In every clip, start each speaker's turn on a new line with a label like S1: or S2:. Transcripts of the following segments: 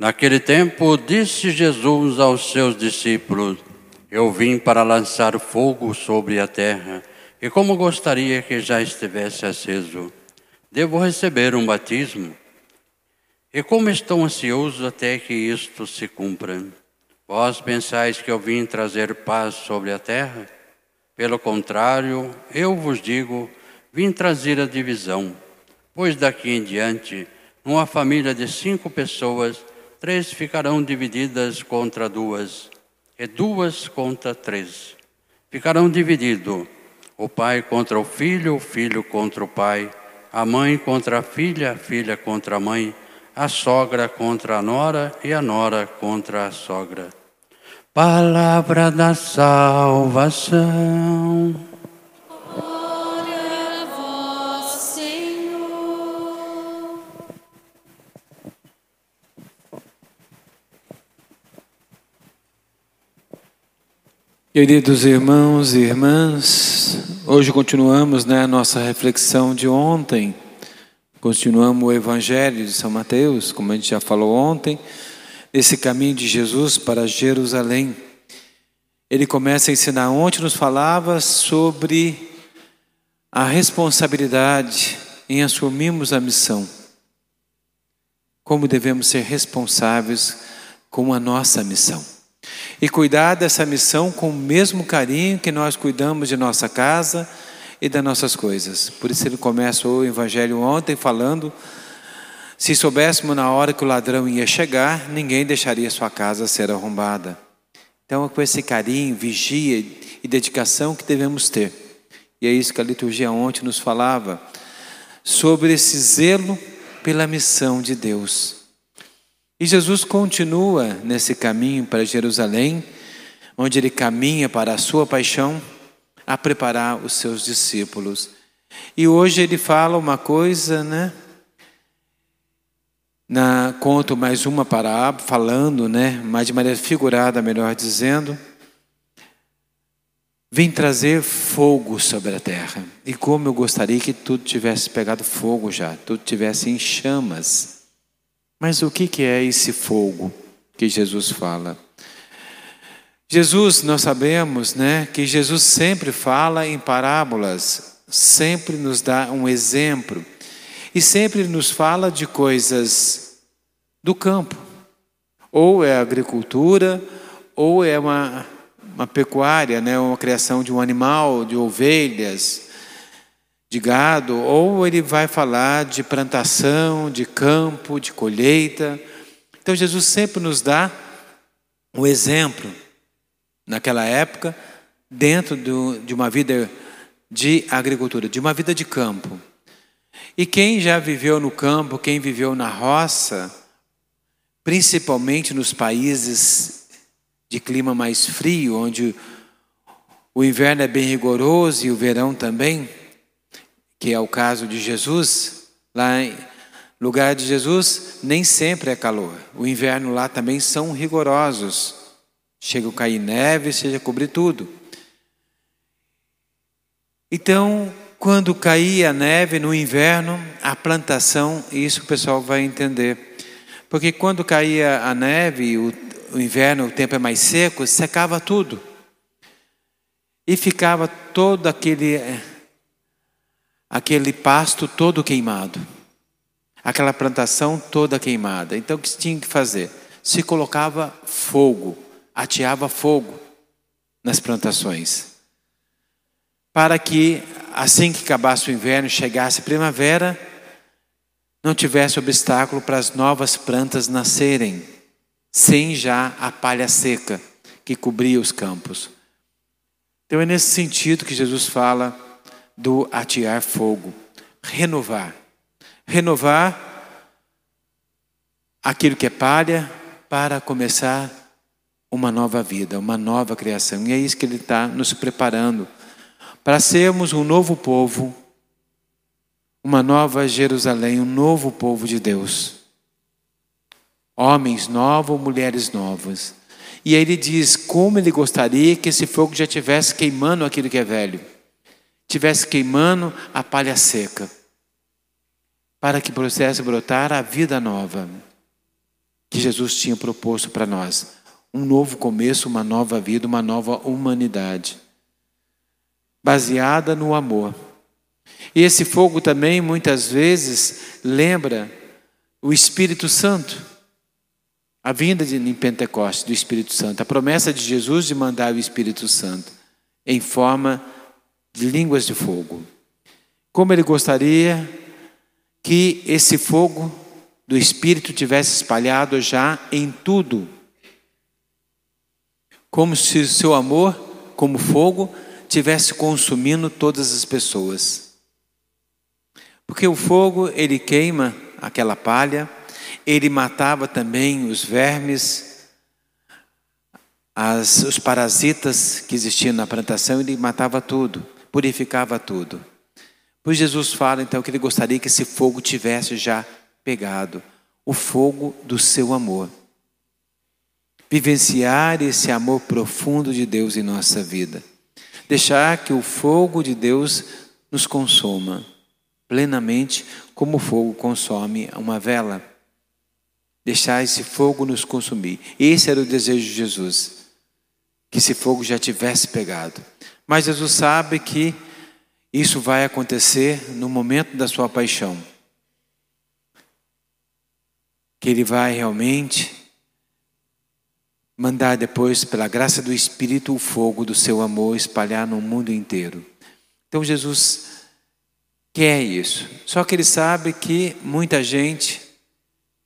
S1: Naquele tempo, disse Jesus aos seus discípulos: Eu vim para lançar fogo sobre a terra, e como gostaria que já estivesse aceso. Devo receber um batismo. E como estou ansioso até que isto se cumpra. Vós pensais que eu vim trazer paz sobre a terra? Pelo contrário, eu vos digo, vim trazer a divisão. Pois daqui em diante, numa família de cinco pessoas, três ficarão divididas contra duas, e duas contra três. Ficarão divididos o pai contra o filho, o filho contra o pai, a mãe contra a filha, a filha contra a mãe, a sogra contra a nora e a nora contra a sogra. Palavra da salvação.
S2: Queridos irmãos e irmãs, hoje continuamos né, nossa reflexão de ontem, continuamos o Evangelho de São Mateus, como a gente já falou ontem, esse caminho de Jesus para Jerusalém. Ele começa a ensinar, ontem nos falava sobre a responsabilidade em assumirmos a missão, como devemos ser responsáveis com a nossa missão e cuidar dessa missão com o mesmo carinho que nós cuidamos de nossa casa e das nossas coisas. Por isso ele começa o evangelho ontem falando: se soubéssemos na hora que o ladrão ia chegar, ninguém deixaria sua casa ser arrombada. Então é com esse carinho, vigia e dedicação que devemos ter. E é isso que a liturgia ontem nos falava sobre esse zelo pela missão de Deus. E Jesus continua nesse caminho para Jerusalém, onde ele caminha para a sua paixão, a preparar os seus discípulos. E hoje ele fala uma coisa, né? Na, conto mais uma parábola, falando, né? Mas de maneira figurada, melhor dizendo. Vim trazer fogo sobre a terra. E como eu gostaria que tudo tivesse pegado fogo já, tudo tivesse em chamas. Mas o que é esse fogo que Jesus fala? Jesus, nós sabemos, né, que Jesus sempre fala em parábolas, sempre nos dá um exemplo e sempre nos fala de coisas do campo. Ou é agricultura, ou é uma, uma pecuária, né, uma criação de um animal, de ovelhas, de gado, ou ele vai falar de plantação, de campo, de colheita. Então Jesus sempre nos dá um exemplo, naquela época, dentro do, de uma vida de agricultura, de uma vida de campo. E quem já viveu no campo, quem viveu na roça, principalmente nos países de clima mais frio, onde o inverno é bem rigoroso e o verão também, que é o caso de Jesus, lá em lugar de Jesus, nem sempre é calor. O inverno lá também são rigorosos. Chega a cair neve, chega a cobrir tudo. Então, quando caía a neve no inverno, a plantação, isso o pessoal vai entender. Porque quando caía a neve, o, o inverno, o tempo é mais seco, secava tudo. E ficava todo aquele aquele pasto todo queimado, aquela plantação toda queimada. Então o que se tinha que fazer? Se colocava fogo, ateava fogo nas plantações, para que assim que acabasse o inverno, chegasse a primavera, não tivesse obstáculo para as novas plantas nascerem. sem já a palha seca que cobria os campos. Então é nesse sentido que Jesus fala do atear fogo, renovar. Renovar aquilo que é palha para começar uma nova vida, uma nova criação. E é isso que Ele está nos preparando para sermos um novo povo, uma nova Jerusalém, um novo povo de Deus. Homens novos, mulheres novas. E aí ele diz como ele gostaria que esse fogo já tivesse queimando aquilo que é velho, tivesse queimando a palha seca, para que pudesse brotar a vida nova que Jesus tinha proposto para nós um novo começo, uma nova vida, uma nova humanidade, baseada no amor. E esse fogo também, muitas vezes, lembra o Espírito Santo, a vinda de, em Pentecostes do Espírito Santo, a promessa de Jesus de mandar o Espírito Santo em forma de línguas de fogo. Como ele gostaria que esse fogo do Espírito tivesse espalhado já em tudo como se o seu amor, como fogo, tivesse consumindo todas as pessoas. Porque o fogo, ele queima aquela palha, ele matava também os vermes, as, os parasitas que existiam na plantação, ele matava tudo, purificava tudo. Pois Jesus fala então que ele gostaria que esse fogo tivesse já pegado o fogo do seu amor vivenciar esse amor profundo de Deus em nossa vida. Deixar que o fogo de Deus nos consuma plenamente, como o fogo consome uma vela. Deixar esse fogo nos consumir. Esse era o desejo de Jesus, que esse fogo já tivesse pegado. Mas Jesus sabe que isso vai acontecer no momento da sua paixão. Que ele vai realmente mandar depois, pela graça do Espírito, o fogo do seu amor espalhar no mundo inteiro. Então Jesus quer isso. Só que ele sabe que muita gente,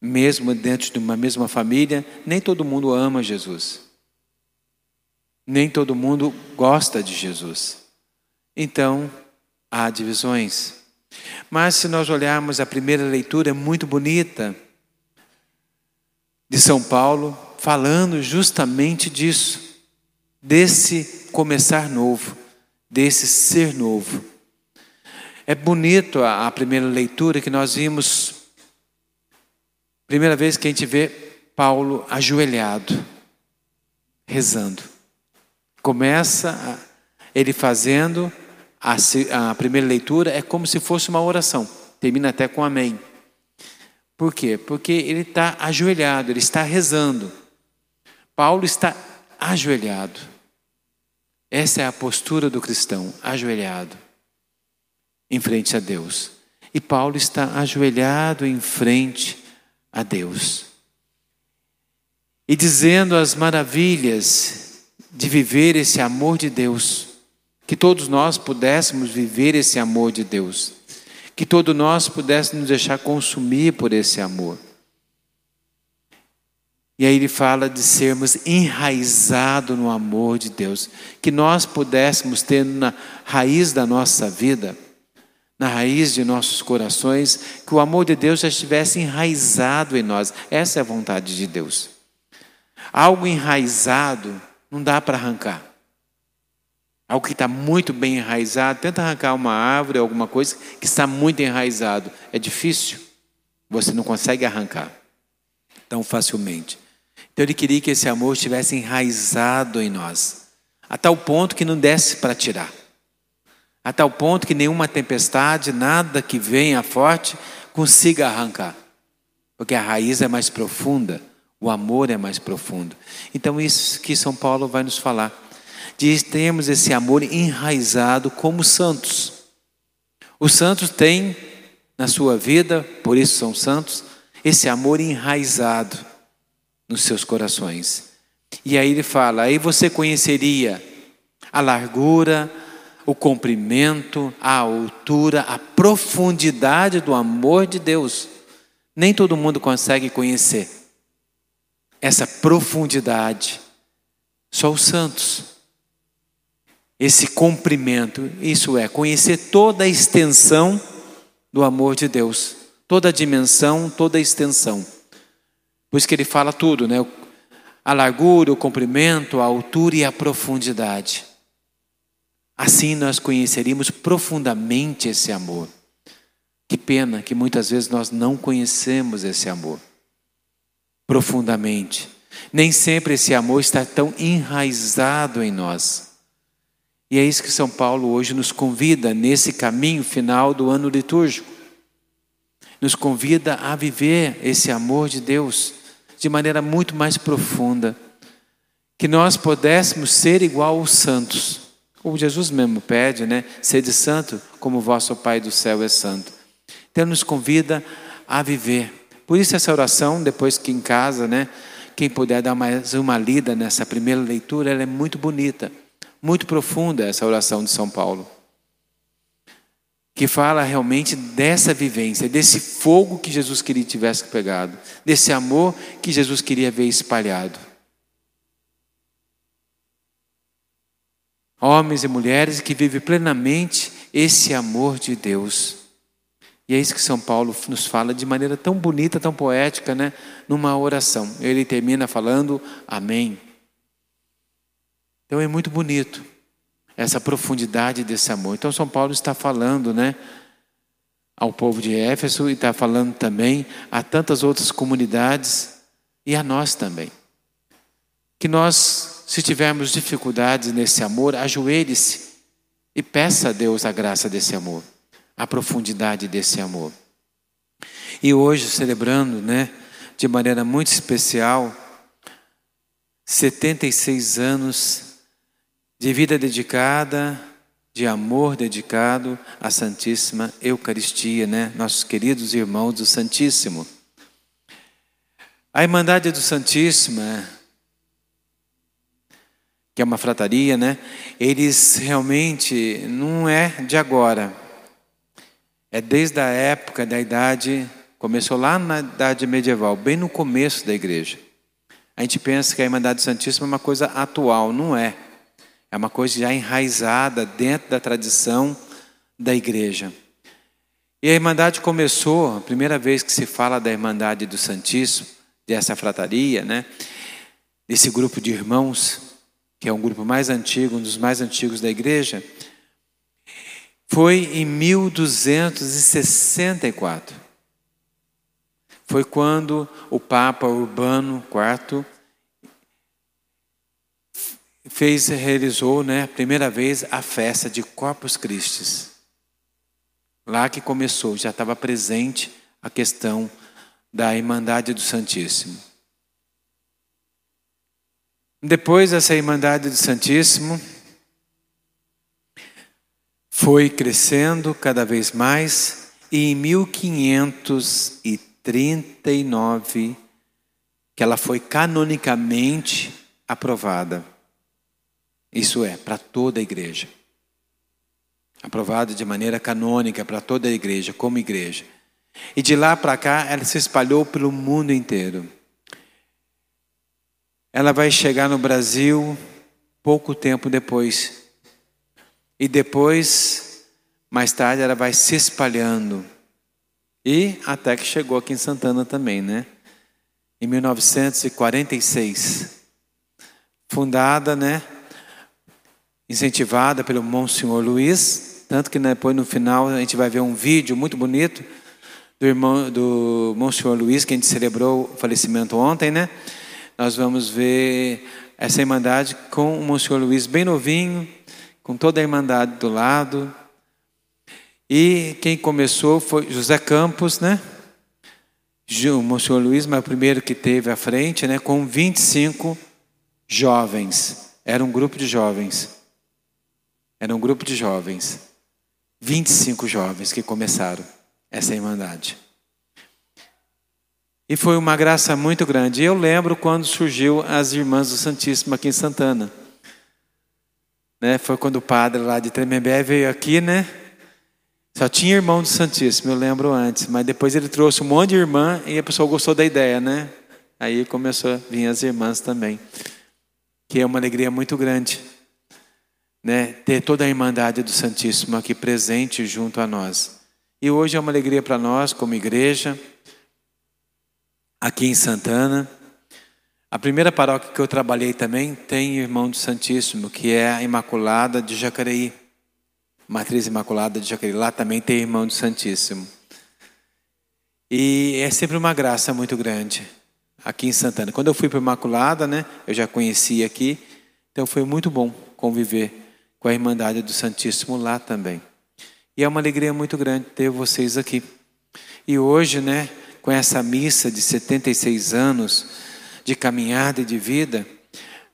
S2: mesmo dentro de uma mesma família, nem todo mundo ama Jesus. Nem todo mundo gosta de Jesus. Então, há divisões. Mas se nós olharmos a primeira leitura, é muito bonita, de São Paulo, falando justamente disso, desse começar novo, desse ser novo. É bonito a, a primeira leitura que nós vimos, primeira vez que a gente vê Paulo ajoelhado, rezando. Começa ele fazendo a, a primeira leitura, é como se fosse uma oração, termina até com amém. Por quê? Porque ele está ajoelhado, ele está rezando. Paulo está ajoelhado. Essa é a postura do cristão, ajoelhado em frente a Deus. E Paulo está ajoelhado em frente a Deus. E dizendo as maravilhas de viver esse amor de Deus, que todos nós pudéssemos viver esse amor de Deus, que todos nós pudéssemos nos deixar consumir por esse amor. E aí ele fala de sermos enraizados no amor de Deus, que nós pudéssemos ter na raiz da nossa vida, na raiz de nossos corações, que o amor de Deus já estivesse enraizado em nós. Essa é a vontade de Deus. Algo enraizado não dá para arrancar. Algo que está muito bem enraizado, tenta arrancar uma árvore, alguma coisa que está muito enraizado. É difícil. Você não consegue arrancar tão facilmente. Então ele queria que esse amor estivesse enraizado em nós, a tal ponto que não desse para tirar, a tal ponto que nenhuma tempestade, nada que venha forte, consiga arrancar, porque a raiz é mais profunda, o amor é mais profundo. Então, isso que São Paulo vai nos falar, de termos esse amor enraizado como santos. Os santos têm na sua vida, por isso são santos, esse amor enraizado nos seus corações. E aí ele fala: aí você conheceria a largura, o comprimento, a altura, a profundidade do amor de Deus. Nem todo mundo consegue conhecer. Essa profundidade. Só os santos. Esse comprimento, isso é, conhecer toda a extensão do amor de Deus, toda a dimensão, toda a extensão. Por isso que ele fala tudo, né? A largura, o comprimento, a altura e a profundidade. Assim nós conheceríamos profundamente esse amor. Que pena que muitas vezes nós não conhecemos esse amor profundamente. Nem sempre esse amor está tão enraizado em nós. E é isso que São Paulo hoje nos convida nesse caminho final do ano litúrgico. Nos convida a viver esse amor de Deus de maneira muito mais profunda. Que nós pudéssemos ser igual aos santos. Como Jesus mesmo pede, né? Sede santo como vosso Pai do céu é santo. Então nos convida a viver. Por isso essa oração, depois que em casa, né? Quem puder dar mais uma lida nessa primeira leitura, ela é muito bonita. Muito profunda essa oração de São Paulo. Que fala realmente dessa vivência, desse fogo que Jesus queria que tivesse pegado, desse amor que Jesus queria ver espalhado. Homens e mulheres que vivem plenamente esse amor de Deus. E é isso que São Paulo nos fala de maneira tão bonita, tão poética, né? numa oração. Ele termina falando Amém. Então é muito bonito essa profundidade desse amor. Então São Paulo está falando, né, ao povo de Éfeso e está falando também a tantas outras comunidades e a nós também. Que nós, se tivermos dificuldades nesse amor, ajoelhe-se e peça a Deus a graça desse amor, a profundidade desse amor. E hoje celebrando, né, de maneira muito especial, 76 anos de vida dedicada, de amor dedicado à Santíssima Eucaristia, né? Nossos queridos irmãos do Santíssimo. A Irmandade do Santíssimo, que é uma frataria, né? Eles realmente não é de agora. É desde a época da idade, começou lá na idade medieval, bem no começo da igreja. A gente pensa que a Irmandade do Santíssimo é uma coisa atual, não é. É uma coisa já enraizada dentro da tradição da igreja. E a Irmandade começou, a primeira vez que se fala da Irmandade do Santíssimo, dessa frataria, né? desse grupo de irmãos, que é um grupo mais antigo, um dos mais antigos da igreja, foi em 1264. Foi quando o Papa Urbano IV fez, realizou, né, a primeira vez a festa de Corpus Christi. Lá que começou, já estava presente a questão da Irmandade do Santíssimo. Depois essa Irmandade do Santíssimo foi crescendo cada vez mais e em 1539 que ela foi canonicamente aprovada. Isso é, para toda a igreja. Aprovado de maneira canônica para toda a igreja, como igreja. E de lá para cá, ela se espalhou pelo mundo inteiro. Ela vai chegar no Brasil pouco tempo depois. E depois, mais tarde, ela vai se espalhando. E até que chegou aqui em Santana também, né? Em 1946. Fundada, né? incentivada pelo Monsenhor Luiz, tanto que depois no final a gente vai ver um vídeo muito bonito do irmão do Monsenhor Luiz, que a gente celebrou o falecimento ontem, né? Nós vamos ver essa irmandade com o Monsenhor Luiz bem novinho, com toda a irmandade do lado. E quem começou foi José Campos, né? O Monsenhor Luiz, mas o primeiro que teve à frente, né? Com 25 jovens. Era um grupo de jovens. Era um grupo de jovens, 25 jovens que começaram essa irmandade. E foi uma graça muito grande. Eu lembro quando surgiu as Irmãs do Santíssimo aqui em Santana. Né? Foi quando o padre lá de Tremembé veio aqui, né? Só tinha irmão do Santíssimo, eu lembro antes. Mas depois ele trouxe um monte de irmã e a pessoa gostou da ideia, né? Aí começou a vir as irmãs também, que é uma alegria muito grande, né? Ter toda a Irmandade do Santíssimo aqui presente junto a nós. E hoje é uma alegria para nós, como igreja, aqui em Santana. A primeira paróquia que eu trabalhei também tem Irmão do Santíssimo, que é a Imaculada de Jacareí. Matriz Imaculada de Jacareí. Lá também tem Irmão do Santíssimo. E é sempre uma graça muito grande aqui em Santana. Quando eu fui para Imaculada, né, eu já conhecia aqui, então foi muito bom conviver com a Irmandade do Santíssimo lá também. E é uma alegria muito grande ter vocês aqui. E hoje, né, com essa missa de 76 anos de caminhada e de vida,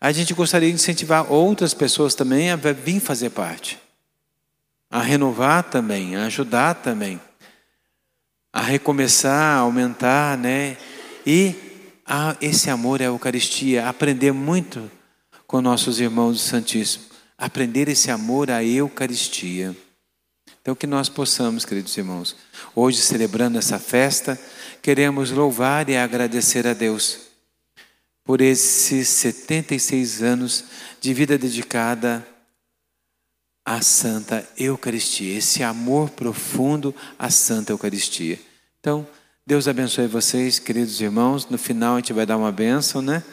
S2: a gente gostaria de incentivar outras pessoas também a vir fazer parte, a renovar também, a ajudar também, a recomeçar, a aumentar, né? E a esse amor à Eucaristia, aprender muito com nossos irmãos do Santíssimo, aprender esse amor à Eucaristia. Então, que nós possamos, queridos irmãos, hoje celebrando essa festa, queremos louvar e agradecer a Deus por esses 76 anos de vida dedicada à Santa Eucaristia, esse amor profundo à Santa Eucaristia. Então, Deus abençoe vocês, queridos irmãos. No final a gente vai dar uma bênção, né?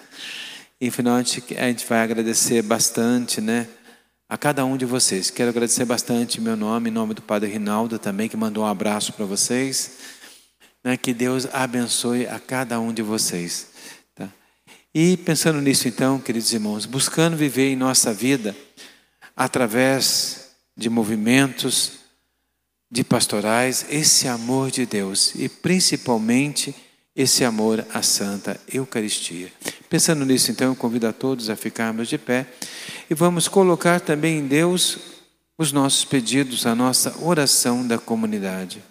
S2: E no final a gente, a gente vai agradecer bastante, né? A cada um de vocês. Quero agradecer bastante meu nome, em nome do Padre Rinaldo também, que mandou um abraço para vocês. Né? Que Deus abençoe a cada um de vocês. E pensando nisso, então, queridos irmãos, buscando viver em nossa vida através de movimentos, de pastorais, esse amor de Deus e principalmente esse amor à Santa Eucaristia. Pensando nisso, então, eu convido a todos a ficarmos de pé e vamos colocar também em Deus os nossos pedidos, a nossa oração da comunidade.